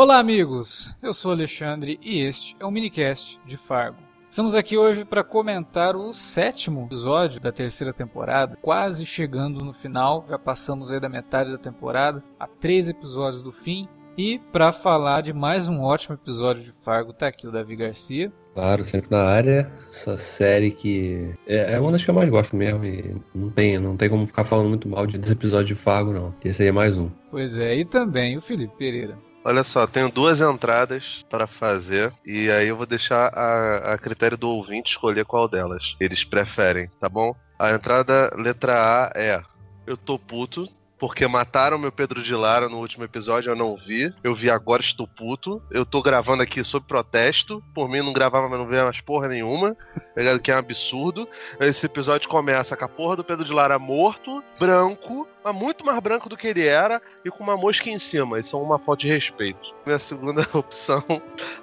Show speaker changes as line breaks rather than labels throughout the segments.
Olá, amigos! Eu sou Alexandre e este é o minicast de Fargo. Estamos aqui hoje para comentar o sétimo episódio da terceira temporada, quase chegando no final, já passamos aí da metade da temporada, a três episódios do fim. E para falar de mais um ótimo episódio de Fargo, tá aqui o Davi Garcia.
Claro, sempre na área. Essa série que é, é uma das que eu mais gosto mesmo. E não tem, não tem como ficar falando muito mal de desse episódio de Fargo, não. Esse aí é mais um.
Pois é, e também o Felipe Pereira.
Olha só, tenho duas entradas para fazer e aí eu vou deixar a, a critério do ouvinte escolher qual delas eles preferem, tá bom? A entrada letra A é: Eu tô puto, porque mataram meu Pedro de Lara no último episódio, eu não vi. Eu vi agora, estou puto. Eu tô gravando aqui sob protesto. Por mim, não gravava, mas não via mais porra nenhuma. Tá? Que é um absurdo. Esse episódio começa com a porra do Pedro de Lara morto, branco, mas muito mais branco do que ele era e com uma mosca em cima. Isso é uma falta de respeito. Minha segunda opção,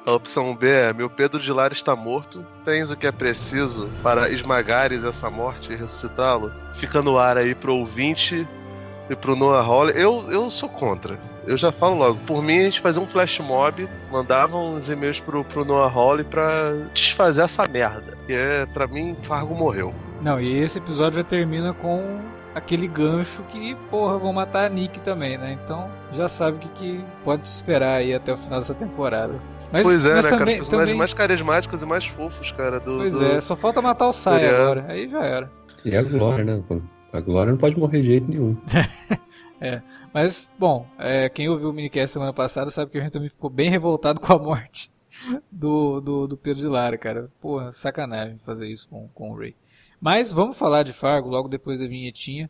a opção B é: meu Pedro de Lara está morto. Tens o que é preciso para esmagares essa morte e ressuscitá-lo? Fica no ar aí pro ouvinte e pro Noah Hawley, eu, eu sou contra. Eu já falo logo, por mim a gente fazia um flash mob, mandava uns e-mails pro, pro Noah Hawley pra desfazer essa merda. E é, pra mim, Fargo morreu.
Não, e esse episódio já termina com aquele gancho que, porra, vão matar a Nick também, né? Então já sabe o que, que pode esperar aí até o final dessa temporada.
Mas, pois é, mas né, também, cara? Os também... mais carismáticos e mais fofos, cara. Do,
pois
do...
é, só falta matar o Sai agora. Aí já era.
E a Glória, né? A Glória não pode morrer de jeito nenhum.
é, mas, bom, é, quem ouviu o minicast semana passada sabe que a gente também ficou bem revoltado com a morte do, do, do Pedro de Lara, cara. Porra, sacanagem fazer isso com, com o Ray. Mas vamos falar de Fargo logo depois da vinhetinha.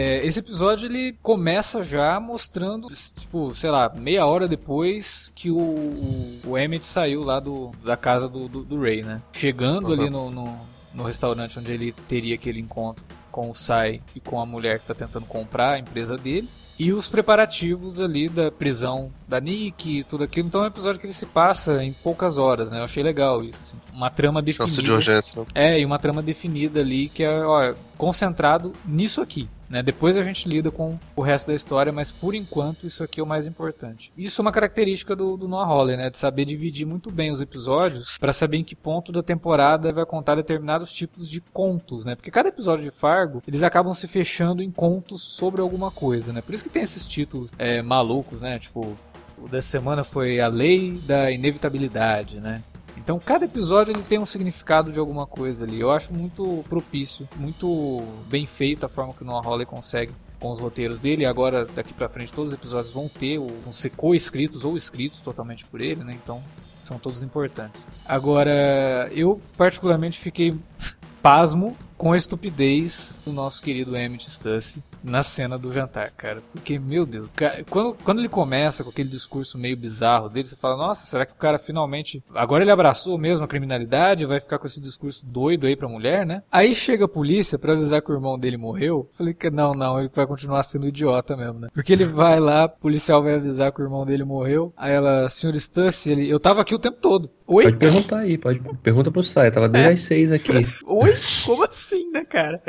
É, esse episódio ele começa já mostrando, tipo, sei lá, meia hora depois que o, o, o Emmett saiu lá do, da casa do, do, do Ray, né? Chegando uhum. ali no, no, no, restaurante onde ele teria aquele encontro com o Sai e com a mulher que está tentando comprar a empresa dele. E os preparativos ali da prisão da Nick e tudo aquilo. Então é um episódio que ele se passa em poucas horas, né? Eu achei legal isso. Assim. Uma trama definida.
De urgência. Né?
É, e uma trama definida ali que é, ó, concentrado nisso aqui. Né? Depois a gente lida com o resto da história, mas por enquanto isso aqui é o mais importante. Isso é uma característica do, do Noah Hawley, né? De saber dividir muito bem os episódios para saber em que ponto da temporada vai contar determinados tipos de contos, né? Porque cada episódio de Fargo, eles acabam se fechando em contos sobre alguma coisa, né? Por isso que tem esses títulos é, malucos, né? Tipo, o dessa semana foi A Lei da Inevitabilidade, né? Então cada episódio ele tem um significado de alguma coisa ali. Eu acho muito propício, muito bem feita a forma que o Noah Hawley consegue com os roteiros dele. Agora, daqui para frente, todos os episódios vão ter, vão ser co-escritos ou escritos totalmente por ele, né? Então são todos importantes. Agora, eu particularmente fiquei pasmo com a estupidez do nosso querido Emmett Stussy na cena do jantar, cara. Porque, meu Deus, cara, quando, quando ele começa com aquele discurso meio bizarro dele, você fala, nossa, será que o cara finalmente. Agora ele abraçou mesmo a criminalidade, vai ficar com esse discurso doido aí pra mulher, né? Aí chega a polícia para avisar que o irmão dele morreu. Falei que não, não, ele vai continuar sendo idiota mesmo, né? Porque ele vai lá, o policial vai avisar que o irmão dele morreu. Aí ela, senhor Stussy, ele, eu tava aqui o tempo todo. Oi?
Pode perguntar aí, pode pergunta pro site, tava desde é. as seis aqui.
Oi? Como assim, né, cara?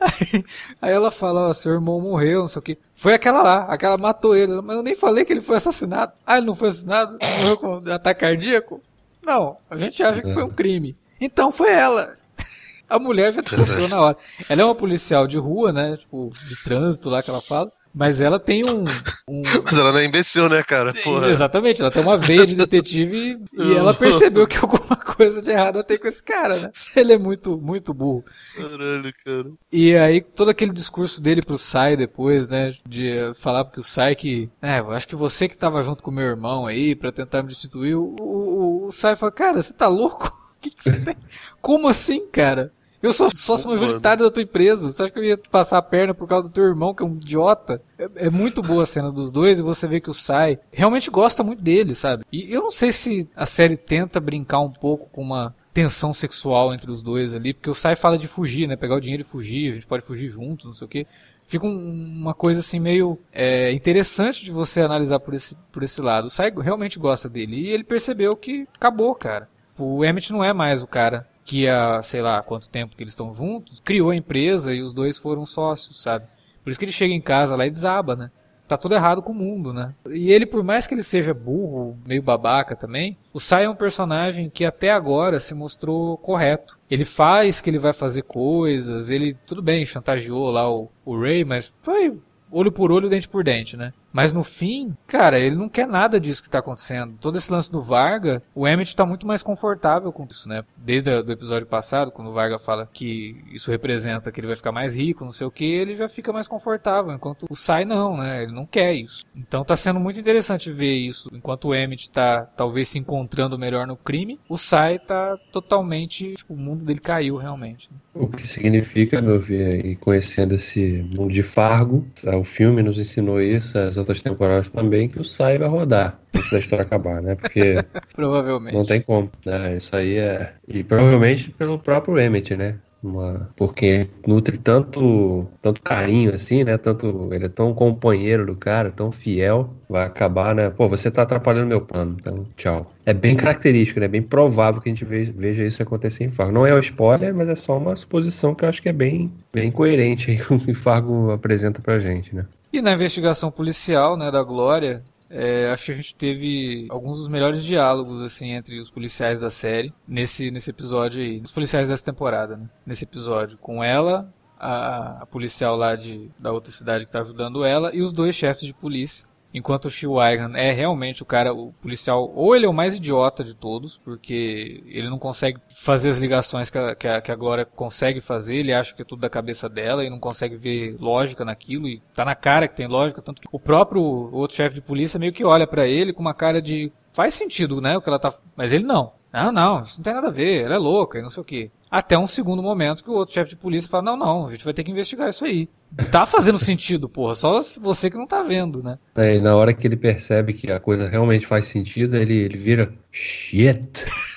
aí, aí, ela fala, ó, seu irmão morreu, não sei o que. Foi aquela lá, aquela matou ele. Mas eu nem falei que ele foi assassinado. Ah, ele não foi assassinado? Morreu com ataque cardíaco? Não, a gente acha que foi um crime. Então foi ela. A mulher já desconfiou na hora. Ela é uma policial de rua, né? Tipo, de trânsito lá que ela fala. Mas ela tem um. um...
Mas ela não é imbecil, né, cara? Porra.
Exatamente, ela tem uma veia de detetive e, e ela percebeu que alguma coisa de errado tem com esse cara, né? Ele é muito, muito burro.
Caralho, cara.
E aí, todo aquele discurso dele pro Sai depois, né? De falar porque o Sai que. É, eu acho que você que tava junto com meu irmão aí pra tentar me destituir. O, o, o Sai fala, cara, você tá louco? Que que você tem? Como assim, cara? Eu sou sócio majoritário da tua empresa. Você acha que eu ia passar a perna por causa do teu irmão, que é um idiota? É, é, muito boa a cena dos dois e você vê que o Sai realmente gosta muito dele, sabe? E eu não sei se a série tenta brincar um pouco com uma tensão sexual entre os dois ali, porque o Sai fala de fugir, né? Pegar o dinheiro e fugir, a gente pode fugir juntos, não sei o quê. Fica um, uma coisa assim meio é, interessante de você analisar por esse, por esse lado. O Sai realmente gosta dele e ele percebeu que acabou, cara. O Emmett não é mais o cara que há, sei lá, quanto tempo que eles estão juntos, criou a empresa e os dois foram sócios, sabe? Por isso que ele chega em casa lá e desaba, né? Tá tudo errado com o mundo, né? E ele, por mais que ele seja burro, meio babaca também, o Sai é um personagem que até agora se mostrou correto. Ele faz que ele vai fazer coisas, ele, tudo bem, chantageou lá o, o Ray, mas foi olho por olho, dente por dente, né? Mas no fim, cara, ele não quer nada disso que tá acontecendo. Todo esse lance do Varga, o Emmett tá muito mais confortável com isso, né? Desde o episódio passado, quando o Varga fala que isso representa que ele vai ficar mais rico, não sei o que, ele já fica mais confortável, enquanto o Sai não, né? Ele não quer isso. Então tá sendo muito interessante ver isso. Enquanto o Emmett tá talvez se encontrando melhor no crime, o Sai tá totalmente, tipo, o mundo dele caiu realmente. Né?
O que significa, meu ver, e conhecendo esse mundo de Fargo, o filme nos ensinou isso, as outras temporadas também, que o Sai vai rodar antes da história acabar, né? Porque.
provavelmente.
Não tem como, né? Isso aí é. E provavelmente pelo próprio Emmett, né? Uma, porque nutre tanto, tanto carinho assim, né? Tanto ele é tão companheiro do cara, tão fiel, vai acabar, né? Pô, você tá atrapalhando meu plano, então tchau. É bem característico, né? Bem provável que a gente veja isso acontecer em Fargo. Não é um spoiler, mas é só uma suposição que eu acho que é bem, bem coerente aí com o que Fargo apresenta pra gente, né?
E na investigação policial, né, da Glória, é, acho que a gente teve alguns dos melhores diálogos assim entre os policiais da série nesse, nesse episódio aí, os policiais dessa temporada, né? Nesse episódio, com ela, a, a policial lá de, da outra cidade que está ajudando ela e os dois chefes de polícia Enquanto o Shiwaigan é realmente o cara, o policial, ou ele é o mais idiota de todos, porque ele não consegue fazer as ligações que a, que a, que a Glória consegue fazer, ele acha que é tudo da cabeça dela e não consegue ver lógica naquilo, e tá na cara que tem lógica, tanto que o próprio outro chefe de polícia meio que olha para ele com uma cara de faz sentido, né, o que ela tá, mas ele não. Não, não, isso não tem nada a ver, ela é louca e não sei o que. Até um segundo momento que o outro chefe de polícia fala: Não, não, a gente vai ter que investigar isso aí. Tá fazendo sentido, porra, só você que não tá vendo, né?
É, e na hora que ele percebe que a coisa realmente faz sentido, ele, ele vira shit,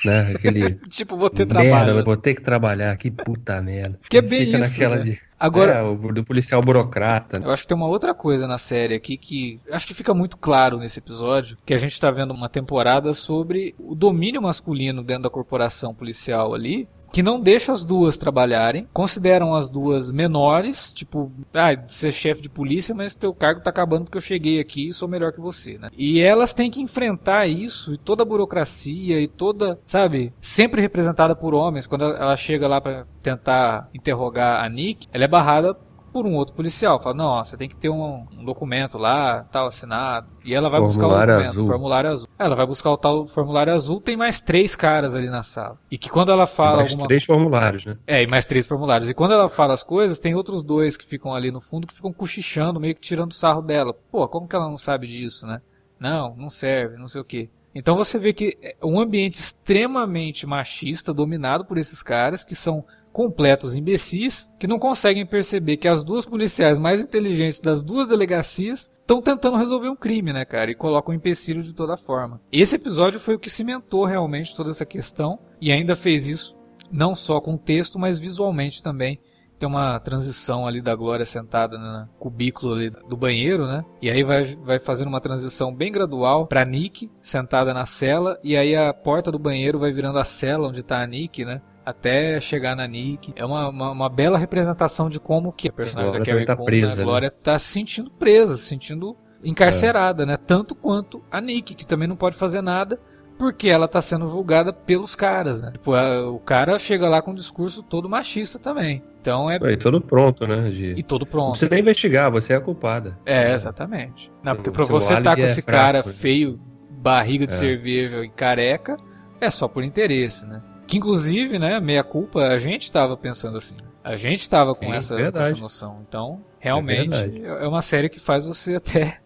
né? Aquele.
tipo, vou ter merda, trabalho.
Vou ter que trabalhar, que puta merda.
Que é bem Fica isso. Naquela né? de...
Agora, é, o do policial burocrata.
Né? Eu acho que tem uma outra coisa na série aqui que acho que fica muito claro nesse episódio, que a gente está vendo uma temporada sobre o domínio masculino dentro da corporação policial ali, que não deixa as duas trabalharem, consideram as duas menores, tipo, ah, você é chefe de polícia, mas teu cargo tá acabando porque eu cheguei aqui e sou melhor que você, né? E elas têm que enfrentar isso e toda a burocracia e toda, sabe, sempre representada por homens. Quando ela chega lá para tentar interrogar a Nick, ela é barrada por um outro policial. Fala, não, ó, você tem que ter um, um, documento lá, tal, assinado. E ela vai formulário buscar o documento, azul. formulário azul. Ela vai buscar o tal formulário azul, tem mais três caras ali na sala. E que quando ela fala
mais
alguma...
três formulários, né?
É, e mais três formulários. E quando ela fala as coisas, tem outros dois que ficam ali no fundo que ficam cochichando, meio que tirando sarro dela. Pô, como que ela não sabe disso, né? Não, não serve, não sei o quê. Então você vê que é um ambiente extremamente machista, dominado por esses caras, que são completos imbecis que não conseguem perceber que as duas policiais mais inteligentes das duas delegacias estão tentando resolver um crime, né, cara? E colocam um empecilho de toda forma. Esse episódio foi o que cimentou realmente toda essa questão e ainda fez isso não só com texto, mas visualmente também. Tem uma transição ali da Glória sentada no cubículo ali do banheiro, né? E aí vai, vai fazendo uma transição bem gradual pra Nick sentada na cela. E aí a porta do banheiro vai virando a cela onde tá a Nick, né? Até chegar na Nick. É uma, uma, uma, bela representação de como que a personagem da Carrie tá Coon, presa, né? a Glória, né? tá se sentindo presa, se sentindo encarcerada, é. né? Tanto quanto a Nick, que também não pode fazer nada, porque ela tá sendo julgada pelos caras, né? Tipo, a- o cara chega lá com um discurso todo machista também. Então é.
E todo pronto, né? De...
E todo pronto.
precisa nem investigar, você é a culpada.
É, exatamente. Não, porque pra você
álibi
tá com
é
esse
fraco,
cara
né?
feio, barriga de
É.
cerveja e careca, é só por interesse, né? Que inclusive, né, meia culpa, a gente tava pensando assim. A gente tava com
Sim,
essa,
verdade.
essa noção. Então, realmente,
verdade.
é uma série que faz você até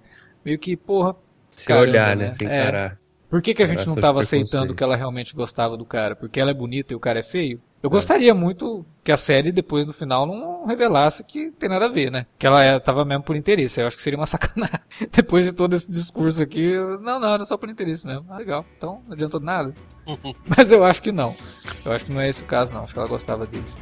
meio que, porra,
Se
Caramba,
olhar, né?
né?
Se
É.
encarar.
por que, que a gente não
seus
tava aceitando que ela realmente gostava do cara? Porque ela é bonita e o cara é feio? Eu gostaria muito que a série, depois no final, não revelasse que tem nada a ver, né? Que ela é- tava mesmo por interesse. Eu acho que seria uma sacanagem. depois de todo esse discurso aqui, eu- não, não, era só por interesse mesmo. Ah, legal. Então, não adiantou nada. Mas eu acho que não. Eu acho que não é esse o caso, não. Acho que ela gostava deles.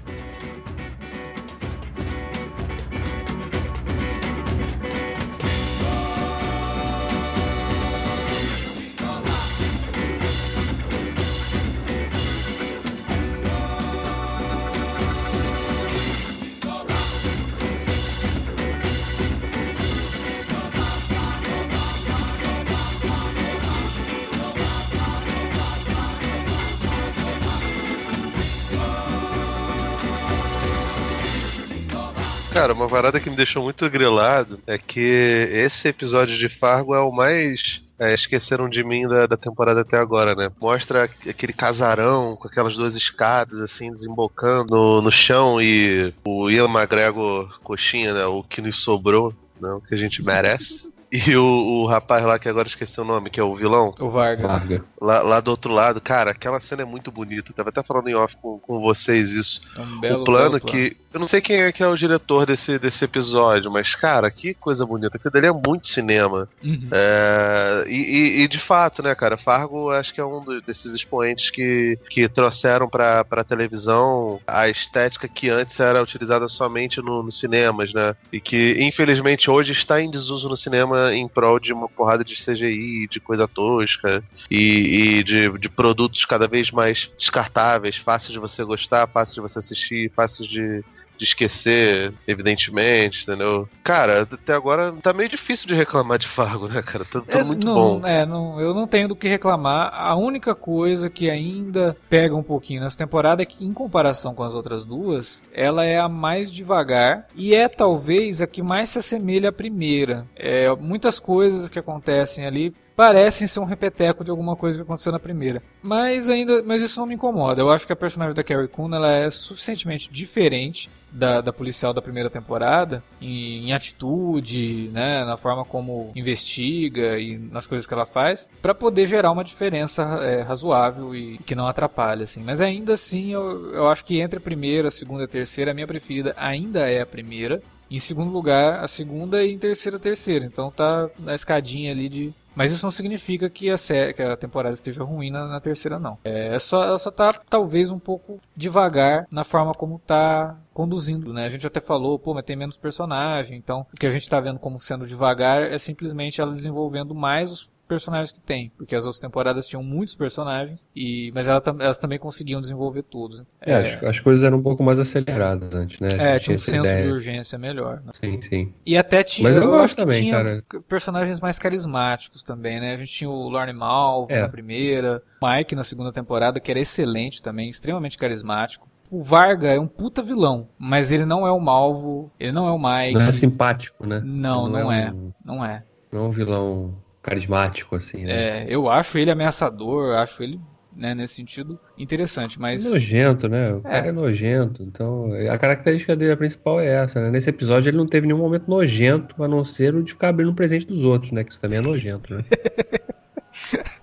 Cara, uma parada que me deixou muito grilado é que esse episódio de Fargo é o mais. é, esqueceram de mim da, da temporada até agora, né? Mostra aquele casarão com aquelas duas escadas, assim, desembocando no, no chão e o Ian McGregor, coxinha, né? O que nos sobrou, né? O que a gente merece. E o, o rapaz lá que agora esqueci o nome, que é o vilão,
O Varga.
Varga.
lá, lá do outro lado, cara, aquela cena é muito bonita. Tava até falando em off com, com vocês isso
É um belo,
o plano
belo
que. Eu não sei quem é que é o diretor desse, desse episódio, mas, cara, que coisa bonita. Aquilo dali é muito cinema.
Uhum.
É, e, e- e, de fato, né, cara, Fargo acho que é um do- desses expoentes que, que trouxeram pra, pra televisão a estética que antes era utilizada somente no, nos cinemas, né? E que, infelizmente, hoje está em desuso no cinema em prol de uma porrada de CGI, de coisa tosca e, e de, de produtos cada vez mais descartáveis, fáceis de você gostar, fáceis de você assistir, fáceis de, de esquecer, evidentemente, entendeu? Cara, até agora tá meio difícil de reclamar de Fargo, né, cara? Tá tudo
É,
muito
não,
bom.
É, não, eu não tenho do que reclamar. A única coisa que ainda pega um pouquinho nessa temporada é que, em comparação com as outras duas, ela é a mais devagar e é talvez a que mais se assemelha à primeira. É, muitas coisas que acontecem ali parecem ser um repeteco de alguma coisa que aconteceu na primeira. Mas ainda, mas isso não me incomoda. Eu acho que a personagem da Carrie Coon ela é suficientemente diferente da, da policial da primeira temporada em, em atitude, né, na forma como investiga e nas coisas que ela faz, para poder gerar uma diferença é, razoável e que não atrapalhe, assim. Mas ainda assim, eu, eu acho que entre a primeira, a segunda e a terceira, a minha preferida ainda é a primeira. Em segundo lugar, a segunda e em terceira, a terceira. Então tá na escadinha ali de. Mas isso não significa que a, sé- que a temporada esteja ruim na, terceira, não. É só, ela só tá talvez um pouco devagar na forma como tá conduzindo, né? A gente até falou, pô, mas tem menos personagem, então o que a gente tá vendo como sendo devagar é simplesmente ela desenvolvendo mais os personagens que tem, porque as outras temporadas tinham muitos personagens, e mas ela elas também conseguiam desenvolver todos.
É, As, as coisas eram um pouco mais aceleradas antes, né?
É, tinha um senso
ideia.
de urgência melhor. Né?
Sim, sim.
E até tinha,
Mas eu
eu, acho que
também,
tinha
cara.
personagens mais carismáticos também, né? A gente tinha o Lorne Malvo
É.
na primeira, o Mike na segunda temporada, que era excelente também, extremamente carismático. O Varga é um puta vilão, mas ele não é o Malvo, ele não é o Mike.
Não é simpático, né?
Não, não é.
um-
Não é.
não é um vilão carismático, assim, né?
É, eu acho ele ameaçador, acho ele, né, nesse sentido, interessante, mas.
Nojento, né? O cara
É.
é nojento. Então, a característica dele principal é essa, né? Nesse episódio ele não teve nenhum momento nojento, a não ser o de ficar abrindo o presente dos outros, né? Que isso também é nojento, né?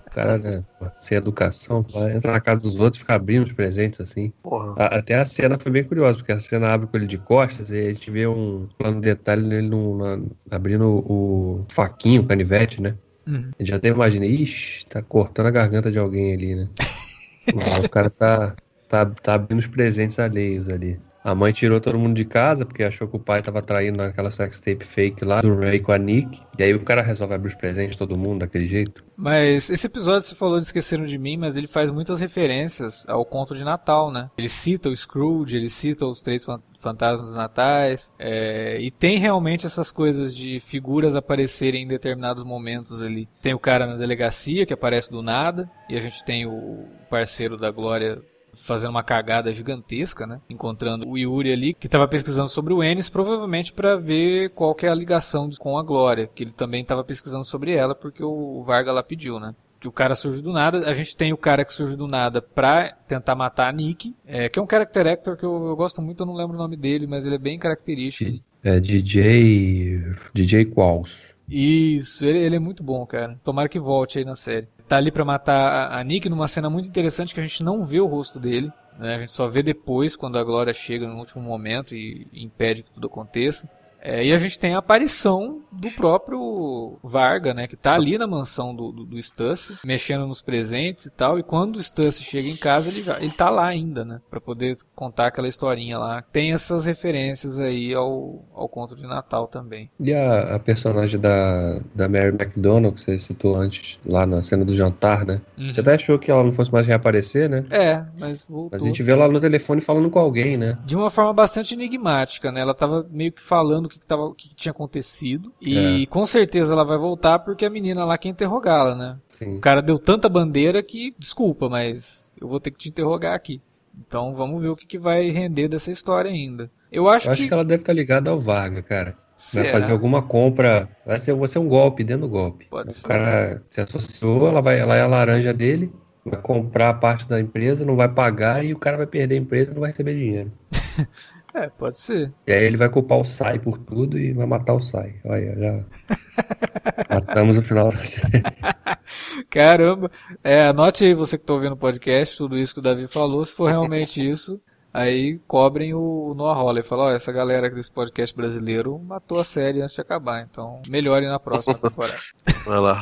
O cara, né, sem educação, vai entrar na casa dos outros e ficar abrindo os presentes assim.
Porra.
A- Até a cena foi bem curiosa, porque a cena abre com ele de costas e a gente vê um plano de detalhe nele no- na- abrindo o faquinho, o canivete, né?
Uhum.
Já até imaginei, ixi, tá cortando a garganta de alguém ali, né? O cara tá, tá, tá abrindo os presentes alheios ali. A mãe tirou todo mundo de casa porque achou que o pai tava traindo naquela sextape fake lá do Ray com a Nick. E aí o cara resolve abrir os presentes todo mundo daquele jeito.
Mas esse episódio você falou de Esqueceram de Mim, mas ele faz muitas referências ao conto de Natal, né? Ele cita o Scrooge, ele cita os três fantasmas natais, é, e tem realmente essas coisas de figuras aparecerem em determinados momentos ali. Tem o cara na delegacia que aparece do nada, e a gente tem o parceiro da Glória fazendo uma cagada gigantesca, né? Encontrando o Yuri ali, que estava pesquisando sobre o Ennis, provavelmente para ver qual que é a ligação com a Glória, que ele também estava pesquisando sobre ela, porque o Varga lá pediu, né? que o cara surge do nada. A gente tem o cara que surge do nada pra tentar matar a Nick, é, que é um character actor que eu, eu, gosto muito, eu não lembro o nome dele, mas ele é bem característico.
É DJ. DJ Qualls.
Isso, ele, ele é muito bom, cara. Tomara que volte aí na série tá ali para matar a Nick numa cena muito interessante que a gente não vê o rosto dele. Né? A gente só vê depois, quando a Glória chega no último momento e impede que tudo aconteça. É, e a gente tem a aparição do próprio Varga, né? Que tá ali na mansão do, do, do Stussy, mexendo nos presentes e tal. E quando o Stussy chega em casa, ele já ele tá lá ainda, né? Pra poder contar aquela historinha lá. Tem essas referências aí ao, ao conto de Natal também.
E a, a personagem da, da Mary McDonald, que você citou antes, lá na cena do jantar, né? Uhum. Você até achou que ela não fosse mais reaparecer, né?
É, mas voltou.
Mas a gente vê ela no telefone falando com alguém, né?
De uma forma bastante enigmática, né? Ela tava meio que falando o que, que, tava, o que, que tinha acontecido. E é. com certeza ela vai voltar porque a menina lá quer interrogá-la, né? Sim. O cara deu tanta bandeira que, desculpa, mas eu vou ter que te interrogar aqui. Então vamos ver o que, que vai render dessa história ainda. Eu acho,
eu acho que... que ela deve estar ligada ao Varga, cara. Será? Vai fazer alguma compra. Vai ser, vai ser um golpe dentro do golpe.
Pode
o
ser.
cara se associou, ela, vai, ela é a laranja dele, vai comprar a parte da empresa, não vai pagar e o cara vai perder a empresa e não vai receber dinheiro.
É, pode ser.
E aí ele vai culpar o Sai por tudo e vai matar o Sai. Olha, já matamos o final da série.
Caramba. É, anote aí você que está ouvindo o podcast, tudo isso que o Davi falou, se for realmente isso, aí cobrem o Noah Holler. Fala, ó, essa galera desse podcast brasileiro matou a série antes de acabar, então melhore na próxima temporada.
Vai lá,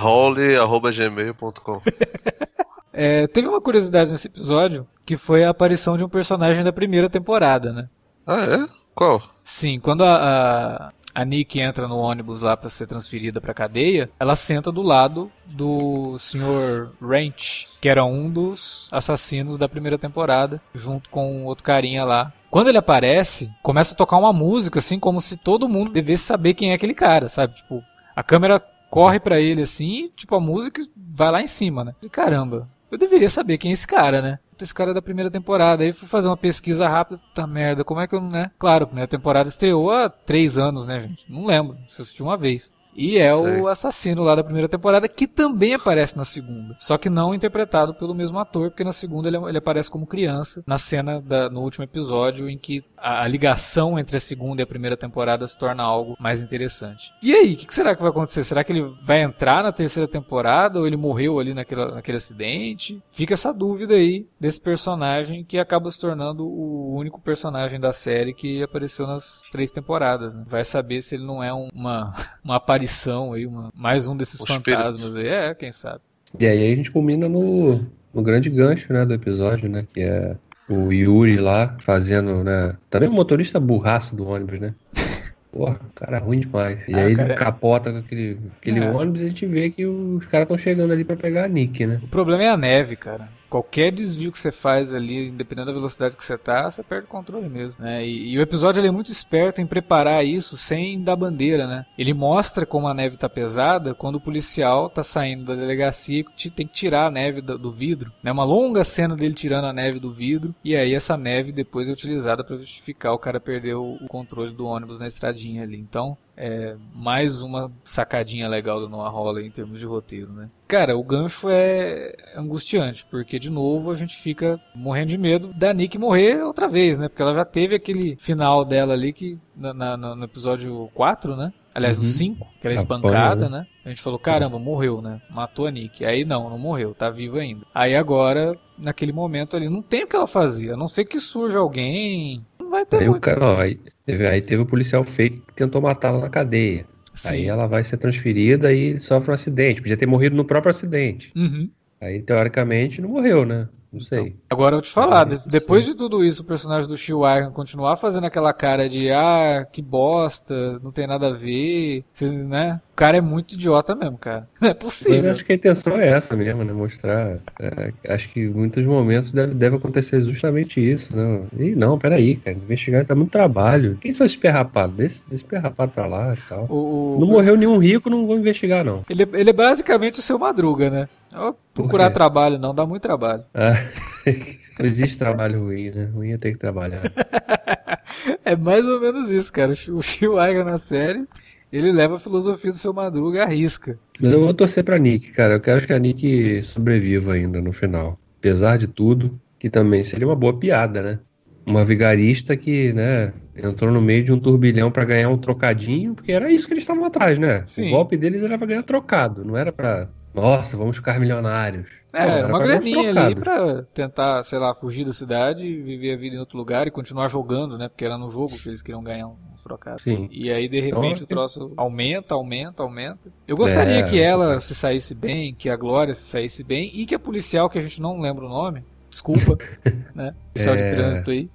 é, Teve uma curiosidade nesse episódio, que foi a aparição de um personagem da primeira temporada, né?
Ah, é? Qual?
Sim, quando a, a, a Nick entra no ônibus lá para ser transferida pra cadeia, ela senta do lado do Sr. Ranch, que era um dos assassinos da primeira temporada, junto com outro carinha lá. Quando ele aparece, começa a tocar uma música, assim, como se todo mundo devesse saber quem é aquele cara, sabe? Tipo, a câmera corre para ele assim, e, tipo, a música vai lá em cima, né? E caramba, eu deveria saber quem é esse cara, né? Esse cara é da primeira temporada. Aí fui fazer uma pesquisa rápida, tá merda, como é que eu né? Claro, a primeira temporada estreou há três anos, né, gente? Não lembro, se assisti uma vez. E é Sei. o assassino lá da primeira temporada, que também aparece na segunda. Só que não interpretado pelo mesmo ator, porque na segunda ele, ele aparece como criança, na cena da, no último episódio, em que a, a, ligação entre a segunda e a primeira temporada se torna algo mais interessante. E aí, o que, que, será que vai acontecer? Será que ele vai entrar na terceira temporada ou ele morreu ali naquele, naquele acidente? Fica essa dúvida aí desse personagem que acaba se tornando o único personagem da série que apareceu nas três temporadas. Né? Vai saber se ele não é um, uma, uma aparição aparição aí, uma, mais um desses fantasmas aí. É, quem sabe.
E aí a gente culmina no, no grande gancho, né, do episódio, né, que é o Yuri lá fazendo, né, também o motorista burraço do ônibus, né. Porra, cara ruim demais. E ah, aí cara... ele capota com aquele, aquele é. ônibus e a gente vê que os caras estão chegando ali para pegar a Nick, né?
O problema é a neve, cara qualquer desvio que você faz ali, independente da velocidade que você tá, você perde o controle mesmo, né? E, e o episódio ele é muito esperto em preparar isso sem dar bandeira, né? Ele mostra como a neve tá pesada quando o policial tá saindo da delegacia e tem que tirar a neve do, do vidro, né? Uma longa cena dele tirando a neve do vidro e aí essa neve depois é utilizada para justificar o cara perder o, o controle do ônibus na estradinha ali. Então, é mais uma sacadinha legal do Noah Hawley em termos de roteiro, né? Cara, o gancho é angustiante, porque de novo a gente fica morrendo de medo da Nick morrer outra vez, né? Porque ela já teve aquele final dela ali que na, na, no episódio 4, né? Aliás, uhum. no 5, que era é espancada, né? A gente falou, caramba, morreu, né? Matou a Nick. Aí não, não morreu, tá viva ainda. Aí agora, naquele momento ali, não tem o que ela fazer, a não ser que surja alguém vai ter
aí
muito.
O cara, ó, aí, teve, aí teve o policial fake que tentou matá-la na cadeia. Sim. Aí ela vai ser transferida e sofre um acidente. Podia ter morrido no próprio acidente.
Uhum.
Aí, teoricamente, não morreu, né? Não sei.
Agora eu vou te falar,
sei.
depois de tudo isso, o personagem do Shiwaigan continuar fazendo aquela cara de ah, que bosta, não tem nada a ver, né? O cara é muito idiota mesmo, cara. Não é
Mas eu
possível.
acho que a intenção é essa mesmo, né? Mostrar. é, acho que em muitos momentos deve, deve acontecer justamente isso, né? E não, peraí, cara. Investigar dá muito trabalho. Quem são esses perrapados? Deixa esse perrapado pra lá e tal.
O, o-
Não morreu nenhum rico, não vou investigar, não.
ele, é- ele é basicamente o seu Madruga, né? Procurar trabalho não, dá muito trabalho.
Ah, existe trabalho ruim, né? Ruim é ter que trabalhar.
É mais ou menos isso, cara. O Shiwaiga na série, ele leva a filosofia do seu Madruga à risca.
Mas eu vou torcer pra Nick, cara. Eu quero que a Nick sobreviva ainda no final. Apesar de tudo, que também seria uma boa piada, né? Uma vigarista que, né, entrou no meio de um turbilhão pra ganhar um trocadinho, porque era isso que eles estavam atrás, né?
Sim.
O golpe deles era pra ganhar trocado, não era pra, nossa, vamos ficar milionários.
É,
era
uma graninha ali pra tentar, sei lá, fugir da cidade, viver a vida em outro lugar e continuar jogando, né? Porque era no jogo que eles queriam ganhar uns trocados.
Sim.
E aí, de
Então,
repente, o
eu-
troço aumenta, aumenta, aumenta. Eu gostaria
É,
que ela
é.
se saísse bem, que a Glória se saísse bem e que a policial, que a gente não lembra o nome, desculpa, né? Policial de
É.
trânsito aí,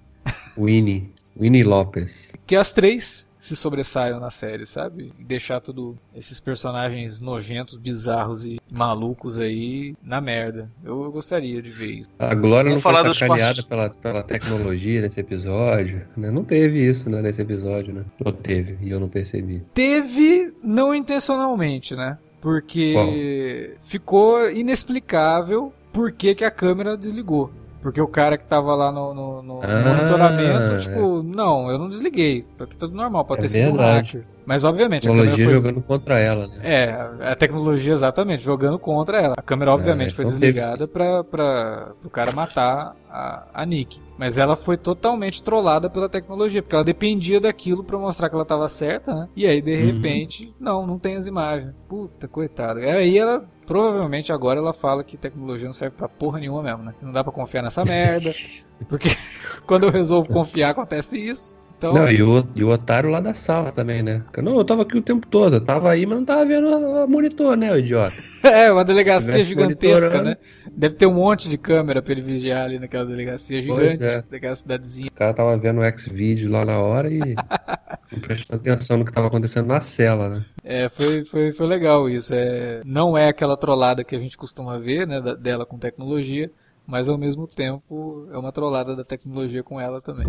Winnie. Winnie Lopes.
que as três se sobressaiam na série, sabe? E deixar tudo esses personagens nojentos, bizarros e malucos aí na merda. Eu, eu gostaria de ver isso.
A Glória
Vamos
não foi sacaneada pela, pela tecnologia nesse episódio, né? Não teve isso, né, nesse episódio, né? Ou teve, e eu não percebi.
Teve, não intencionalmente, né? Porque ficou inexplicável por que, que a câmera desligou. Porque o cara que tava lá no, no- no
Ah,
monitoramento,
é.
tipo, não, eu não desliguei. Aqui tudo normal, pode
É
ter sido um hacker. Mas obviamente a câmera
Tecnologia
foi.
jogando contra ela, né?
É, a tecnologia exatamente, jogando contra ela. A câmera, obviamente,
É,
foi
então teve
desligada pra, pra, pro cara matar a, a Nick. Mas ela foi totalmente trollada pela tecnologia, porque ela dependia daquilo pra mostrar que ela tava certa, né? E aí, de
Uhum.
repente, não, não tem as imagens. Puta, coitada. E aí ela, provavelmente agora ela fala que tecnologia não serve pra porra nenhuma mesmo, né? Não dá pra confiar nessa merda. Porque quando eu resolvo confiar, acontece isso. Então,
Não, e o, e o otário lá da sala também, né? Não, eu tava aqui o tempo todo, eu tava aí, mas não tava vendo o monitor, né, o idiota?
É, uma delegacia gigantesca, né? Deve ter um monte de câmera pra ele vigiar ali naquela delegacia
Pois
gigante,
é.
daquela cidadezinha.
O cara tava vendo o X-Video lá na hora e não prestando atenção no que tava acontecendo na cela, né?
É, foi, foi, foi legal isso. É, não é aquela trollada que a gente costuma ver, né, da- dela com tecnologia, mas ao mesmo tempo é uma trollada da tecnologia com ela também.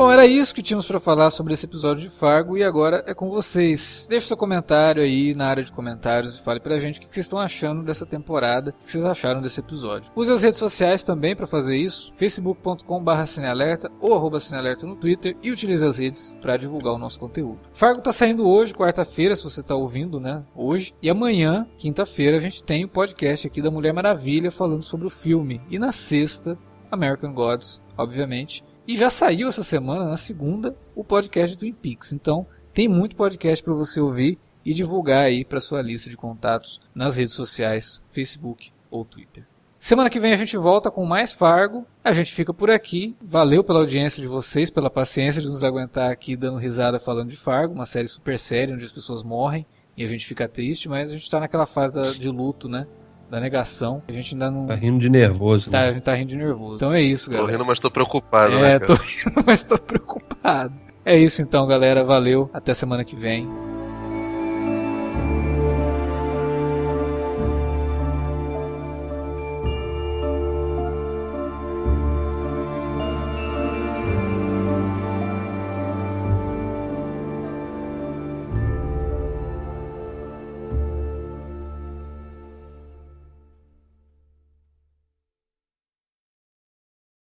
Bom, era isso que tínhamos para falar sobre esse episódio de Fargo e agora é com vocês. Deixe seu comentário aí na área de comentários e fale pra gente o que vocês estão achando dessa temporada, o que vocês acharam desse episódio. Use as redes sociais também para fazer isso, facebook.com.br cinealerta ou arroba cinealerta no Twitter e utilize as redes para divulgar o nosso conteúdo. Fargo tá saindo hoje, quarta-feira, se você tá ouvindo, né, hoje, e amanhã, quinta-feira, a gente tem o podcast aqui da Mulher Maravilha falando sobre o filme. E na sexta, American Gods, obviamente. E já saiu essa semana, na segunda, o podcast Twin Peaks. Então, tem muito podcast para você ouvir e divulgar aí para sua lista de contatos nas redes sociais, Facebook ou Twitter. Semana que vem a gente volta com mais Fargo. A gente fica por aqui. Valeu pela audiência de vocês, pela paciência de nos aguentar aqui dando risada falando de Fargo, uma série super séria onde as pessoas morrem e a gente fica triste, mas a gente está naquela fase da- de luto, né? Da negação. A gente ainda não.
Tá rindo de nervoso.
Tá,
né?
a gente tá rindo de nervoso. Então é isso,
Tô
galera.
rindo, mas tô preocupado,
É,
né,
tô rindo, mas tô preocupado. É isso então, galera. Valeu. Até semana que vem.